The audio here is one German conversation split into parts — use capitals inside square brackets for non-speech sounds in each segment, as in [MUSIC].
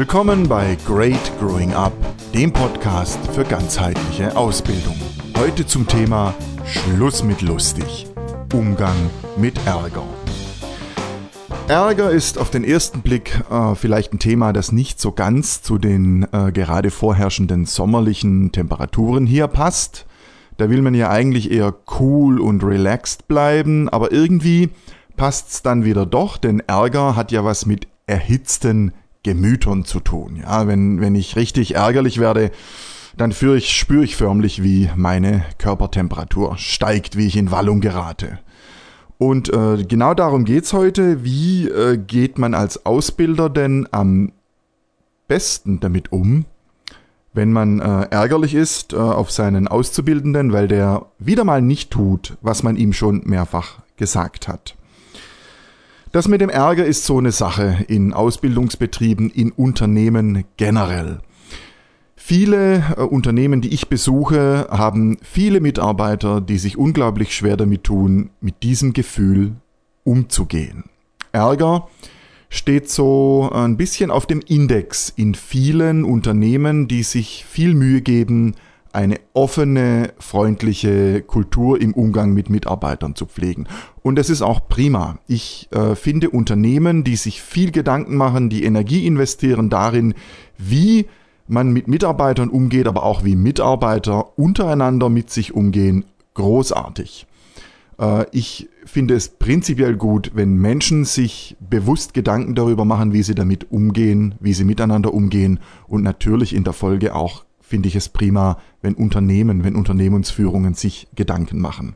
Willkommen bei Great Growing Up, dem Podcast für ganzheitliche Ausbildung. Heute zum Thema Schluss mit lustig. Umgang mit Ärger. Ärger ist auf den ersten Blick äh, vielleicht ein Thema, das nicht so ganz zu den äh, gerade vorherrschenden sommerlichen Temperaturen hier passt. Da will man ja eigentlich eher cool und relaxed bleiben, aber irgendwie passt's dann wieder doch, denn Ärger hat ja was mit erhitzten Gemütern zu tun. Ja, wenn, wenn ich richtig ärgerlich werde, dann führe ich, spüre ich förmlich, wie meine Körpertemperatur steigt, wie ich in Wallung gerate. Und äh, genau darum geht's heute. Wie äh, geht man als Ausbilder denn am besten damit um, wenn man äh, ärgerlich ist äh, auf seinen Auszubildenden, weil der wieder mal nicht tut, was man ihm schon mehrfach gesagt hat. Das mit dem Ärger ist so eine Sache in Ausbildungsbetrieben, in Unternehmen generell. Viele äh, Unternehmen, die ich besuche, haben viele Mitarbeiter, die sich unglaublich schwer damit tun, mit diesem Gefühl umzugehen. Ärger steht so ein bisschen auf dem Index in vielen Unternehmen, die sich viel Mühe geben, eine offene, freundliche Kultur im Umgang mit Mitarbeitern zu pflegen. Und das ist auch prima. Ich äh, finde Unternehmen, die sich viel Gedanken machen, die Energie investieren darin, wie man mit Mitarbeitern umgeht, aber auch wie Mitarbeiter untereinander mit sich umgehen, großartig. Äh, ich finde es prinzipiell gut, wenn Menschen sich bewusst Gedanken darüber machen, wie sie damit umgehen, wie sie miteinander umgehen und natürlich in der Folge auch finde ich es prima, wenn Unternehmen, wenn Unternehmensführungen sich Gedanken machen.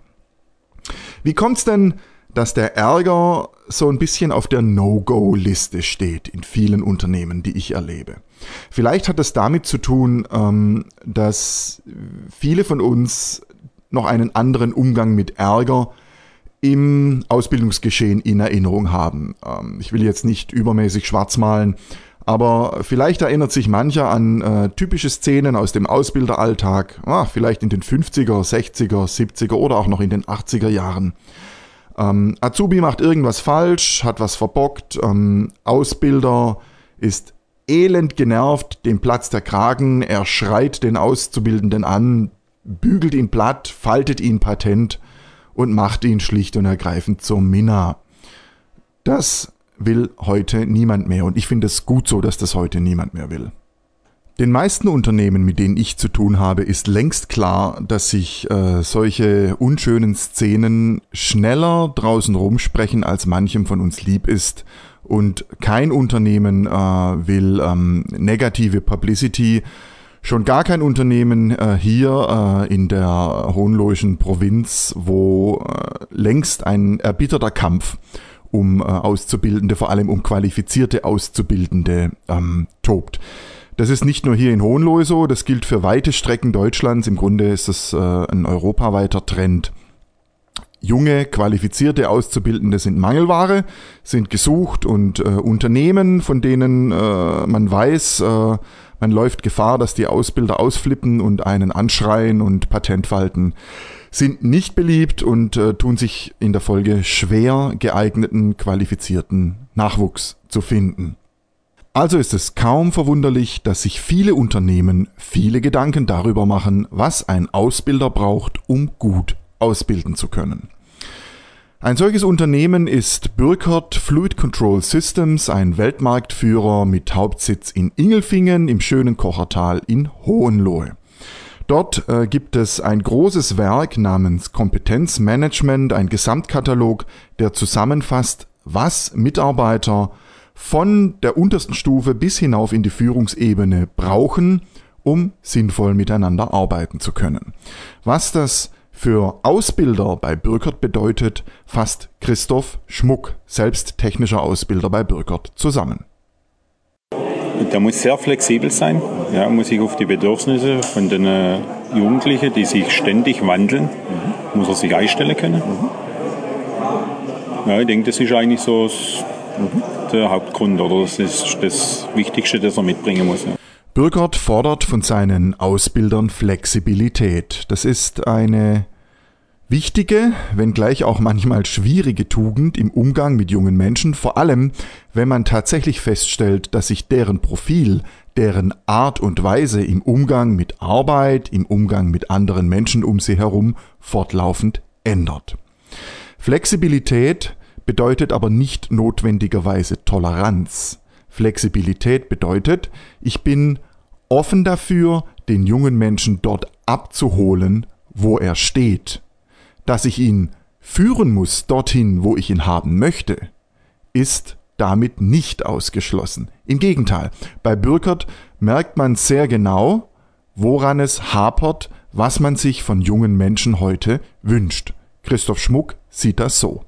Wie kommt es denn, dass der Ärger so ein bisschen auf der No-Go-Liste steht in vielen Unternehmen, die ich erlebe? Vielleicht hat es damit zu tun, ähm, dass viele von uns noch einen anderen Umgang mit Ärger im Ausbildungsgeschehen in Erinnerung haben. Ähm, ich will jetzt nicht übermäßig schwarz malen, aber vielleicht erinnert sich mancher an äh, typische Szenen aus dem Ausbilderalltag, ah, vielleicht in den 50er, 60er, 70er oder auch noch in den 80er Jahren. Ähm, Azubi macht irgendwas falsch, hat was verbockt, ähm, Ausbilder ist elend genervt, dem Platz der Kragen, er schreit den Auszubildenden an, bügelt ihn platt, faltet ihn patent und macht ihn schlicht und ergreifend zum Minna. Das will heute niemand mehr und ich finde es gut so, dass das heute niemand mehr will. Den meisten Unternehmen, mit denen ich zu tun habe, ist längst klar, dass sich äh, solche unschönen Szenen schneller draußen rumsprechen, als manchem von uns lieb ist. Und kein Unternehmen äh, will ähm, negative Publicity. Schon gar kein Unternehmen äh, hier äh, in der Hohenlohischen Provinz, wo äh, längst ein erbitterter Kampf um äh, Auszubildende, vor allem um qualifizierte Auszubildende ähm, tobt. Das ist nicht nur hier in Hohenlohe so, das gilt für weite Strecken Deutschlands. Im Grunde ist das äh, ein europaweiter Trend. Junge, qualifizierte Auszubildende sind Mangelware, sind gesucht und äh, Unternehmen, von denen äh, man weiß, äh, man läuft Gefahr, dass die Ausbilder ausflippen und einen anschreien und Patent falten sind nicht beliebt und äh, tun sich in der Folge schwer, geeigneten, qualifizierten Nachwuchs zu finden. Also ist es kaum verwunderlich, dass sich viele Unternehmen viele Gedanken darüber machen, was ein Ausbilder braucht, um gut ausbilden zu können. Ein solches Unternehmen ist Burkhardt Fluid Control Systems, ein Weltmarktführer mit Hauptsitz in Ingelfingen im schönen Kochertal in Hohenlohe. Dort äh, gibt es ein großes Werk namens Kompetenzmanagement, ein Gesamtkatalog, der zusammenfasst, was Mitarbeiter von der untersten Stufe bis hinauf in die Führungsebene brauchen, um sinnvoll miteinander arbeiten zu können. Was das für Ausbilder bei Bürkert bedeutet, fasst Christoph Schmuck, selbst technischer Ausbilder bei Bürkert, zusammen. Der muss sehr flexibel sein, ja, muss sich auf die Bedürfnisse von den äh, Jugendlichen, die sich ständig wandeln, muss er sich einstellen können. Ja, ich denke, das ist eigentlich so mhm. der Hauptgrund oder das ist das Wichtigste, das er mitbringen muss. Ja. Bürgert fordert von seinen Ausbildern Flexibilität. Das ist eine Wichtige, wenngleich auch manchmal schwierige Tugend im Umgang mit jungen Menschen, vor allem wenn man tatsächlich feststellt, dass sich deren Profil, deren Art und Weise im Umgang mit Arbeit, im Umgang mit anderen Menschen um sie herum fortlaufend ändert. Flexibilität bedeutet aber nicht notwendigerweise Toleranz. Flexibilität bedeutet, ich bin offen dafür, den jungen Menschen dort abzuholen, wo er steht dass ich ihn führen muss dorthin, wo ich ihn haben möchte, ist damit nicht ausgeschlossen. Im Gegenteil, bei Bürkert merkt man sehr genau, woran es hapert, was man sich von jungen Menschen heute wünscht. Christoph Schmuck sieht das so.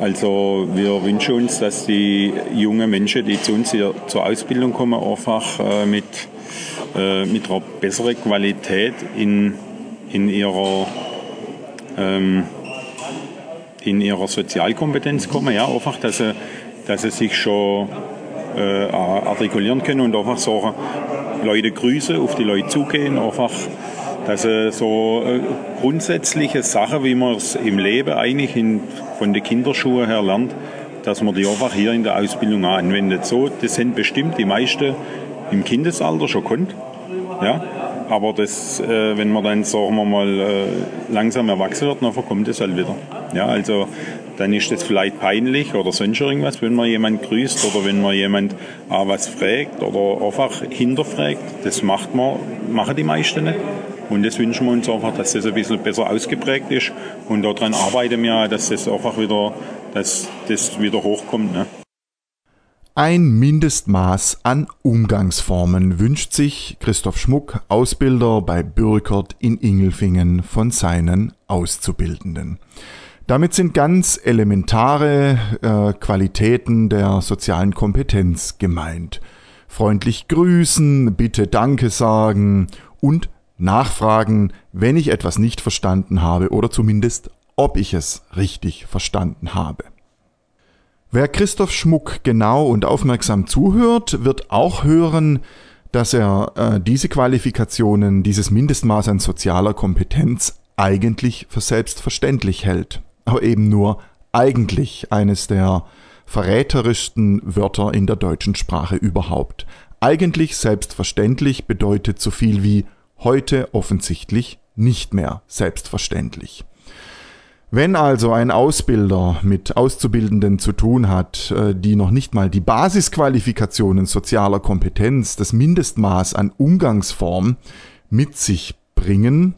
Also wir wünschen uns, dass die jungen Menschen, die zu uns hier zur Ausbildung kommen, einfach äh, mit, äh, mit einer besseren Qualität in, in ihrer ähm, in ihrer Sozialkompetenz kommen, ja, einfach, dass sie, dass sie sich schon äh, artikulieren können und einfach so Leute grüßen, auf die Leute zugehen, einfach, dass sie so äh, grundsätzliche Sachen, wie man es im Leben eigentlich in, von den Kinderschuhen her lernt, dass man die einfach hier in der Ausbildung anwendet. So, das sind bestimmt die meisten im Kindesalter schon konnt. Ja, aber das, äh, wenn man dann, sagen wir mal, äh, langsam erwachsen wird, dann verkommt es halt wieder. Ja, also dann ist es vielleicht peinlich oder sonst irgendwas, wenn man jemand grüßt oder wenn man jemand auch was fragt oder einfach hinterfragt. Das macht man, machen die meisten nicht. Und das wünschen wir uns einfach, dass das ein bisschen besser ausgeprägt ist. Und daran arbeiten wir, dass das einfach wieder, dass das wieder hochkommt. Ne? Ein Mindestmaß an Umgangsformen wünscht sich Christoph Schmuck, Ausbilder bei Bürkert in Ingelfingen von seinen Auszubildenden. Damit sind ganz elementare äh, Qualitäten der sozialen Kompetenz gemeint. Freundlich grüßen, bitte Danke sagen und nachfragen, wenn ich etwas nicht verstanden habe oder zumindest ob ich es richtig verstanden habe. Wer Christoph Schmuck genau und aufmerksam zuhört, wird auch hören, dass er äh, diese Qualifikationen, dieses Mindestmaß an sozialer Kompetenz eigentlich für selbstverständlich hält. Aber eben nur eigentlich eines der verräterischsten Wörter in der deutschen Sprache überhaupt. Eigentlich selbstverständlich bedeutet so viel wie heute offensichtlich nicht mehr selbstverständlich. Wenn also ein Ausbilder mit Auszubildenden zu tun hat, äh, die noch nicht mal die Basisqualifikationen sozialer Kompetenz, das Mindestmaß an Umgangsform mit sich bringen,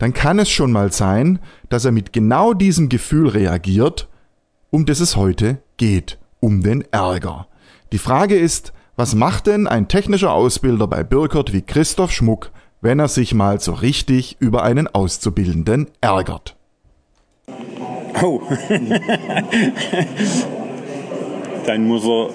dann kann es schon mal sein, dass er mit genau diesem Gefühl reagiert, um das es heute geht, um den Ärger. Die Frage ist, was macht denn ein technischer Ausbilder bei Birkert wie Christoph Schmuck, wenn er sich mal so richtig über einen Auszubildenden ärgert? Oh. [LAUGHS] dann muss er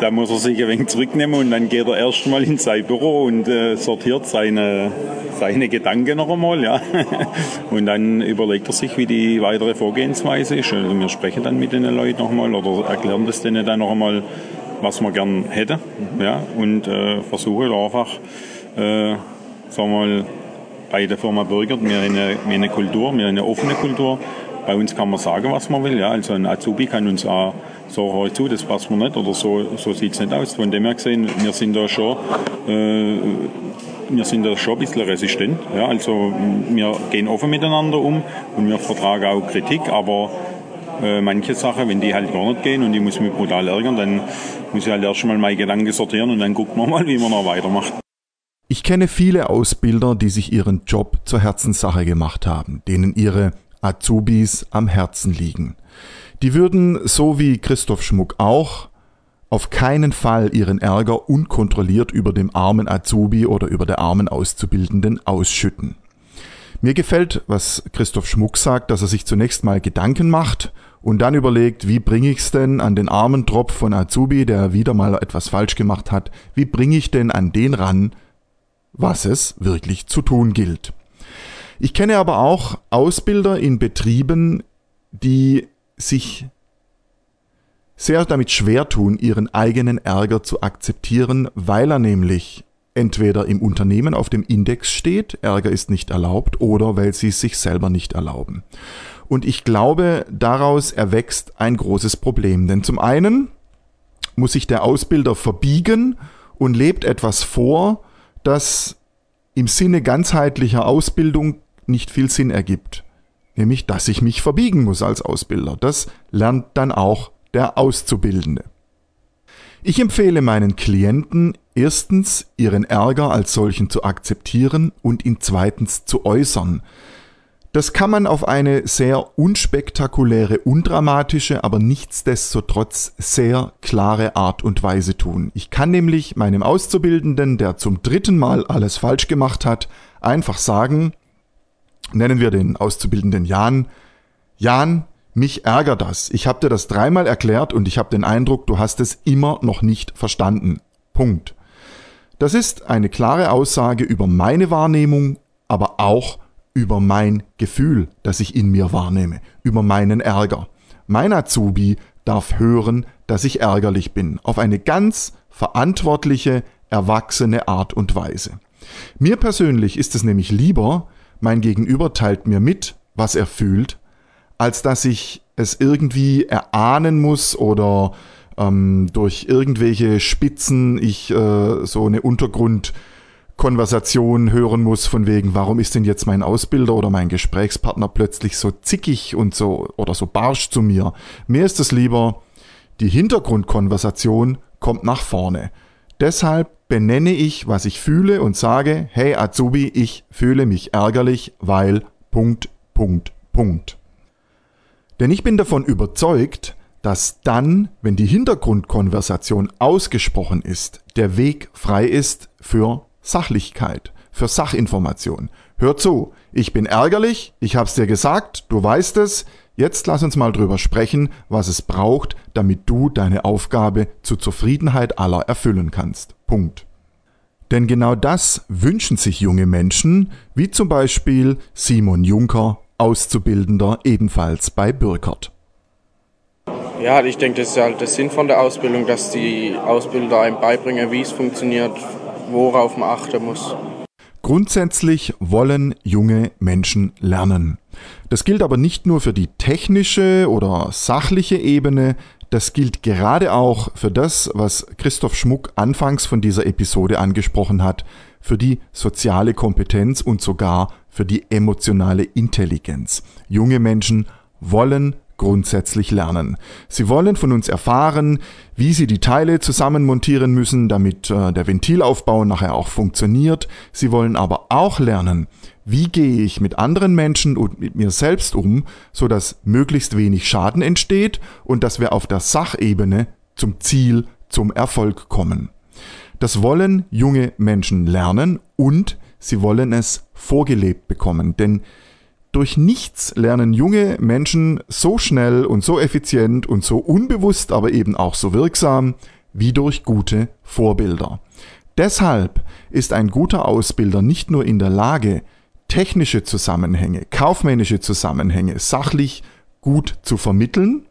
da muss er sich ein wenig zurücknehmen und dann geht er erstmal in sein Büro und äh, sortiert seine, seine Gedanken noch einmal. Ja. [LAUGHS] Und dann überlegt er sich, wie die weitere Vorgehensweise ist. Also wir sprechen dann mit den Leuten nochmal oder erklären das denen dann noch einmal, was man gern hätte. Ja. Und äh, versuchen einfach, äh, sagen wir mal, bei der Firma Bürgert, wir haben eine, wir haben eine Kultur, wir haben eine offene Kultur bei uns kann man sagen, was man will. Ja. Also ein Azubi kann uns auch sagen, hör zu, das passt mir nicht oder so, so sieht es nicht aus. Von dem her gesehen, wir sind da schon, äh, wir sind da schon ein bisschen resistent. Ja. Also wir gehen offen miteinander um und wir vertragen auch Kritik, aber äh, manche Sachen, wenn die halt gar nicht gehen und die muss mich brutal ärgern, dann muss ich halt erst mal meine Gedanken sortieren und dann gucken wir mal, wie man noch weitermacht. Ich kenne viele Ausbilder, die sich ihren Job zur Herzenssache gemacht haben, denen ihre Azubis am Herzen liegen. Die würden, so wie Christoph Schmuck auch, auf keinen Fall ihren Ärger unkontrolliert über dem armen Azubi oder über der armen Auszubildenden ausschütten. Mir gefällt, was Christoph Schmuck sagt, dass er sich zunächst mal Gedanken macht und dann überlegt, wie bringe ich es denn an den armen Tropf von Azubi, der wieder mal etwas falsch gemacht hat, wie bringe ich denn an den ran, was es wirklich zu tun gilt. Ich kenne aber auch Ausbilder in Betrieben, die sich sehr damit schwer tun, ihren eigenen Ärger zu akzeptieren, weil er nämlich entweder im Unternehmen auf dem Index steht, Ärger ist nicht erlaubt, oder weil sie es sich selber nicht erlauben. Und ich glaube, daraus erwächst ein großes Problem. Denn zum einen muss sich der Ausbilder verbiegen und lebt etwas vor, das im Sinne ganzheitlicher Ausbildung nicht viel Sinn ergibt. Nämlich, dass ich mich verbiegen muss als Ausbilder. Das lernt dann auch der Auszubildende. Ich empfehle meinen Klienten erstens, ihren Ärger als solchen zu akzeptieren und ihn zweitens zu äußern. Das kann man auf eine sehr unspektakuläre, undramatische, aber nichtsdestotrotz sehr klare Art und Weise tun. Ich kann nämlich meinem Auszubildenden, der zum dritten Mal alles falsch gemacht hat, einfach sagen, nennen wir den Auszubildenden Jan, Jan, mich ärgert das. Ich habe dir das dreimal erklärt und ich habe den Eindruck, du hast es immer noch nicht verstanden. Punkt. Das ist eine klare Aussage über meine Wahrnehmung, aber auch über mein Gefühl, das ich in mir wahrnehme, über meinen Ärger. Mein Azubi darf hören, dass ich ärgerlich bin, auf eine ganz verantwortliche, erwachsene Art und Weise. Mir persönlich ist es nämlich lieber, mein Gegenüber teilt mir mit, was er fühlt, als dass ich es irgendwie erahnen muss oder ähm, durch irgendwelche Spitzen ich äh, so eine Untergrund Konversation hören muss von wegen, warum ist denn jetzt mein Ausbilder oder mein Gesprächspartner plötzlich so zickig und so oder so barsch zu mir. Mir ist es lieber, die Hintergrundkonversation kommt nach vorne. Deshalb benenne ich, was ich fühle und sage, hey Azubi, ich fühle mich ärgerlich, weil Punkt, Punkt, Punkt. Denn ich bin davon überzeugt, dass dann, wenn die Hintergrundkonversation ausgesprochen ist, der Weg frei ist für Sachlichkeit, für Sachinformation. Hör zu, ich bin ärgerlich, ich hab's dir gesagt, du weißt es, jetzt lass uns mal drüber sprechen, was es braucht, damit du deine Aufgabe zur Zufriedenheit aller erfüllen kannst. Punkt. Denn genau das wünschen sich junge Menschen, wie zum Beispiel Simon Juncker, Auszubildender ebenfalls bei Bürkert. Ja, ich denke, das ist halt der Sinn von der Ausbildung, dass die Ausbilder einem beibringen, wie es funktioniert, worauf man achten muss. Grundsätzlich wollen junge Menschen lernen. Das gilt aber nicht nur für die technische oder sachliche Ebene, das gilt gerade auch für das, was Christoph Schmuck anfangs von dieser Episode angesprochen hat, für die soziale Kompetenz und sogar für die emotionale Intelligenz. Junge Menschen wollen grundsätzlich lernen. Sie wollen von uns erfahren, wie sie die Teile zusammenmontieren müssen, damit äh, der Ventilaufbau nachher auch funktioniert. Sie wollen aber auch lernen, wie gehe ich mit anderen Menschen und mit mir selbst um, so dass möglichst wenig Schaden entsteht und dass wir auf der Sachebene zum Ziel, zum Erfolg kommen. Das wollen junge Menschen lernen und sie wollen es vorgelebt bekommen, denn durch nichts lernen junge Menschen so schnell und so effizient und so unbewusst, aber eben auch so wirksam wie durch gute Vorbilder. Deshalb ist ein guter Ausbilder nicht nur in der Lage, technische Zusammenhänge, kaufmännische Zusammenhänge sachlich gut zu vermitteln,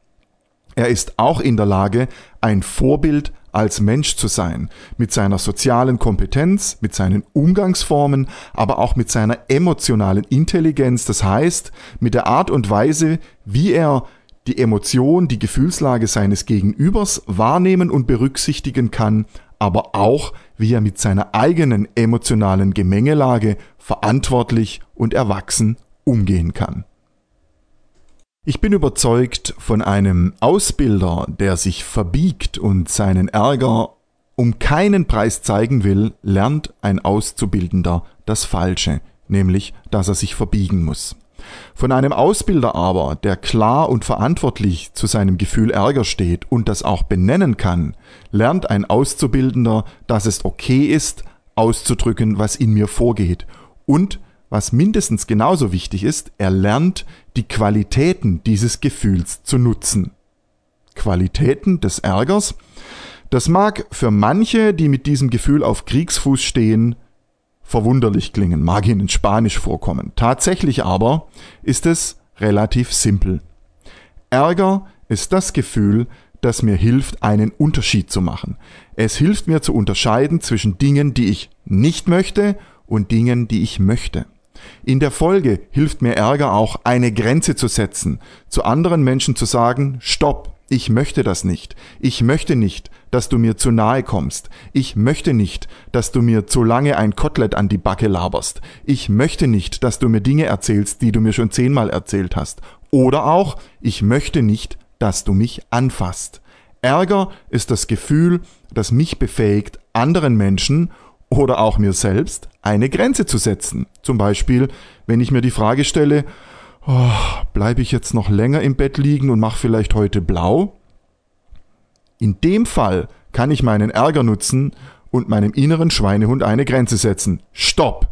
er ist auch in der Lage, ein Vorbild als Mensch zu sein, mit seiner sozialen Kompetenz, mit seinen Umgangsformen, aber auch mit seiner emotionalen Intelligenz, das heißt mit der Art und Weise, wie er die Emotion, die Gefühlslage seines Gegenübers wahrnehmen und berücksichtigen kann, aber auch wie er mit seiner eigenen emotionalen Gemengelage verantwortlich und erwachsen umgehen kann. Ich bin überzeugt von einem Ausbilder, der sich verbiegt und seinen Ärger um keinen Preis zeigen will, lernt ein Auszubildender das Falsche, nämlich dass er sich verbiegen muss. Von einem Ausbilder aber, der klar und verantwortlich zu seinem Gefühl Ärger steht und das auch benennen kann, lernt ein Auszubildender, dass es okay ist, auszudrücken, was in mir vorgeht und was mindestens genauso wichtig ist, er lernt die Qualitäten dieses Gefühls zu nutzen. Qualitäten des Ärgers, das mag für manche, die mit diesem Gefühl auf Kriegsfuß stehen, verwunderlich klingen, mag ihnen Spanisch vorkommen. Tatsächlich aber ist es relativ simpel. Ärger ist das Gefühl, das mir hilft, einen Unterschied zu machen. Es hilft mir zu unterscheiden zwischen Dingen, die ich nicht möchte und Dingen, die ich möchte. In der Folge hilft mir Ärger auch, eine Grenze zu setzen, zu anderen Menschen zu sagen, stopp, ich möchte das nicht. Ich möchte nicht, dass du mir zu nahe kommst. Ich möchte nicht, dass du mir zu lange ein Kotelett an die Backe laberst. Ich möchte nicht, dass du mir Dinge erzählst, die du mir schon zehnmal erzählt hast. Oder auch, ich möchte nicht, dass du mich anfasst. Ärger ist das Gefühl, das mich befähigt, anderen Menschen oder auch mir selbst eine Grenze zu setzen. Zum Beispiel, wenn ich mir die Frage stelle, oh, bleibe ich jetzt noch länger im Bett liegen und mache vielleicht heute blau? In dem Fall kann ich meinen Ärger nutzen und meinem inneren Schweinehund eine Grenze setzen. Stopp!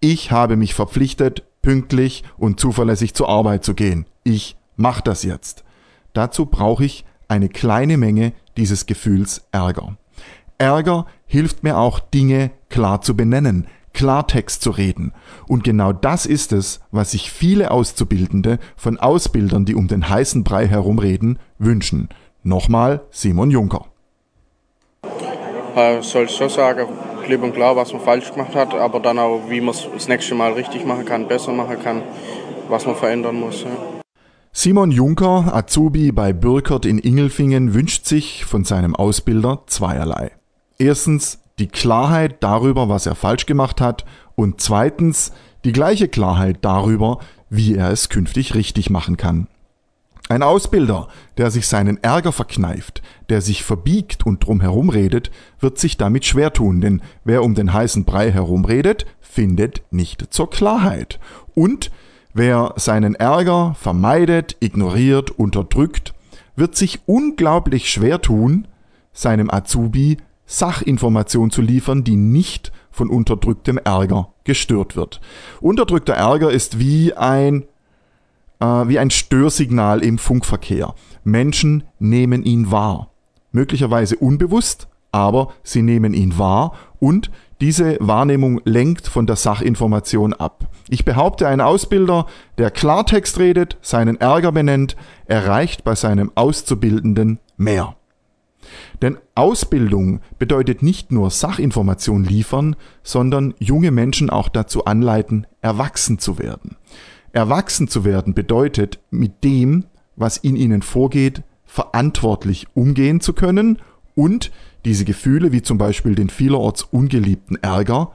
Ich habe mich verpflichtet, pünktlich und zuverlässig zur Arbeit zu gehen. Ich mache das jetzt. Dazu brauche ich eine kleine Menge dieses Gefühls Ärger. Ärger hilft mir auch, Dinge klar zu benennen, Klartext zu reden. Und genau das ist es, was sich viele Auszubildende von Ausbildern, die um den heißen Brei herumreden, wünschen. Nochmal Simon Juncker. Äh, soll ich so sagen, klipp und klar, was man falsch gemacht hat, aber dann auch, wie man es das nächste Mal richtig machen kann, besser machen kann, was man verändern muss. Ja. Simon Juncker, Azubi bei Bürkert in Ingelfingen, wünscht sich von seinem Ausbilder zweierlei. Erstens die Klarheit darüber, was er falsch gemacht hat und zweitens die gleiche Klarheit darüber, wie er es künftig richtig machen kann. Ein Ausbilder, der sich seinen Ärger verkneift, der sich verbiegt und drumherum redet, wird sich damit schwer tun, denn wer um den heißen Brei herumredet, findet nicht zur Klarheit. Und wer seinen Ärger vermeidet, ignoriert, unterdrückt, wird sich unglaublich schwer tun, seinem Azubi Sachinformation zu liefern, die nicht von unterdrücktem Ärger gestört wird. Unterdrückter Ärger ist wie ein, äh, wie ein Störsignal im Funkverkehr. Menschen nehmen ihn wahr. Möglicherweise unbewusst, aber sie nehmen ihn wahr und diese Wahrnehmung lenkt von der Sachinformation ab. Ich behaupte, ein Ausbilder, der Klartext redet, seinen Ärger benennt, erreicht bei seinem Auszubildenden mehr. Denn Ausbildung bedeutet nicht nur Sachinformation liefern, sondern junge Menschen auch dazu anleiten, erwachsen zu werden. Erwachsen zu werden bedeutet, mit dem, was in ihnen vorgeht, verantwortlich umgehen zu können und diese Gefühle, wie zum Beispiel den vielerorts ungeliebten Ärger,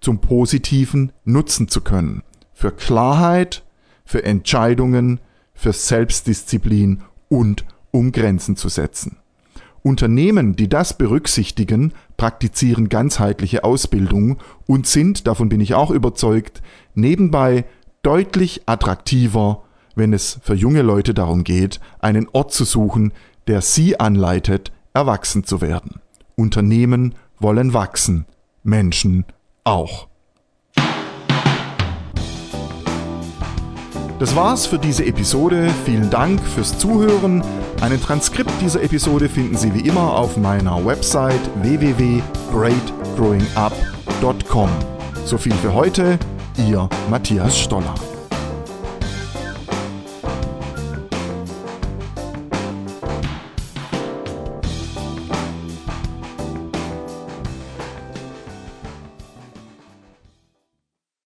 zum Positiven nutzen zu können. Für Klarheit, für Entscheidungen, für Selbstdisziplin und um Grenzen zu setzen. Unternehmen, die das berücksichtigen, praktizieren ganzheitliche Ausbildung und sind, davon bin ich auch überzeugt, nebenbei deutlich attraktiver, wenn es für junge Leute darum geht, einen Ort zu suchen, der sie anleitet, erwachsen zu werden. Unternehmen wollen wachsen, Menschen auch. Das war's für diese Episode. Vielen Dank fürs Zuhören. Ein Transkript dieser Episode finden Sie wie immer auf meiner Website www.greatgrowingup.com. So viel für heute. Ihr Matthias Stoller.